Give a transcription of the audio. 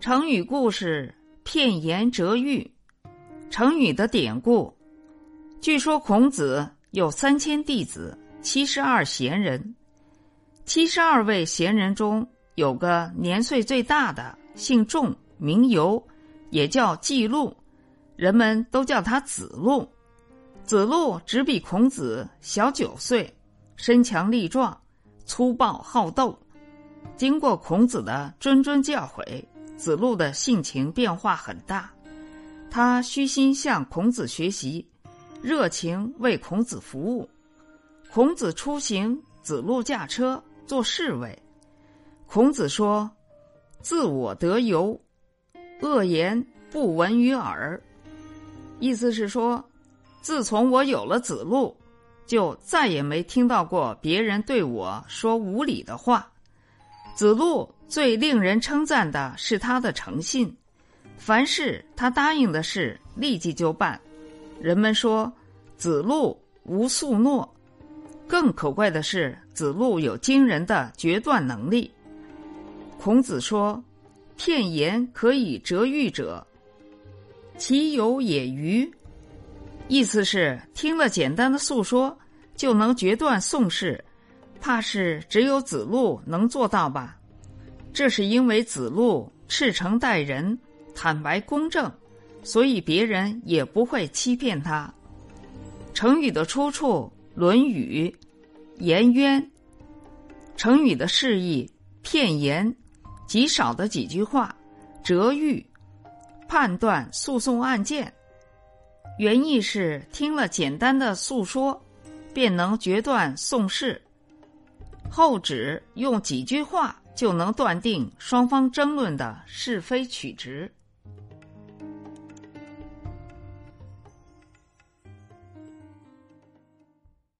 成语故事片言折喻，成语的典故。据说孔子有三千弟子，七十二贤人。七十二位贤人中有个年岁最大的，姓仲，名由，也叫季路，人们都叫他子路。子路只比孔子小九岁，身强力壮，粗暴好斗。经过孔子的谆谆教诲。子路的性情变化很大，他虚心向孔子学习，热情为孔子服务。孔子出行，子路驾车做侍卫。孔子说：“自我得由，恶言不闻于耳。”意思是说，自从我有了子路，就再也没听到过别人对我说无理的话。子路。最令人称赞的是他的诚信，凡事他答应的事立即就办。人们说子路无素诺，更可怪的是子路有惊人的决断能力。孔子说：“片言可以折喻者，其有也愚。”意思是听了简单的诉说就能决断宋事，怕是只有子路能做到吧。这是因为子路赤诚待人，坦白公正，所以别人也不会欺骗他。成语的出处《论语·颜渊》。成语的释义：片言，极少的几句话；折喻，判断诉讼案件。原意是听了简单的诉说，便能决断讼事。后指用几句话。就能断定双方争论的是非曲直。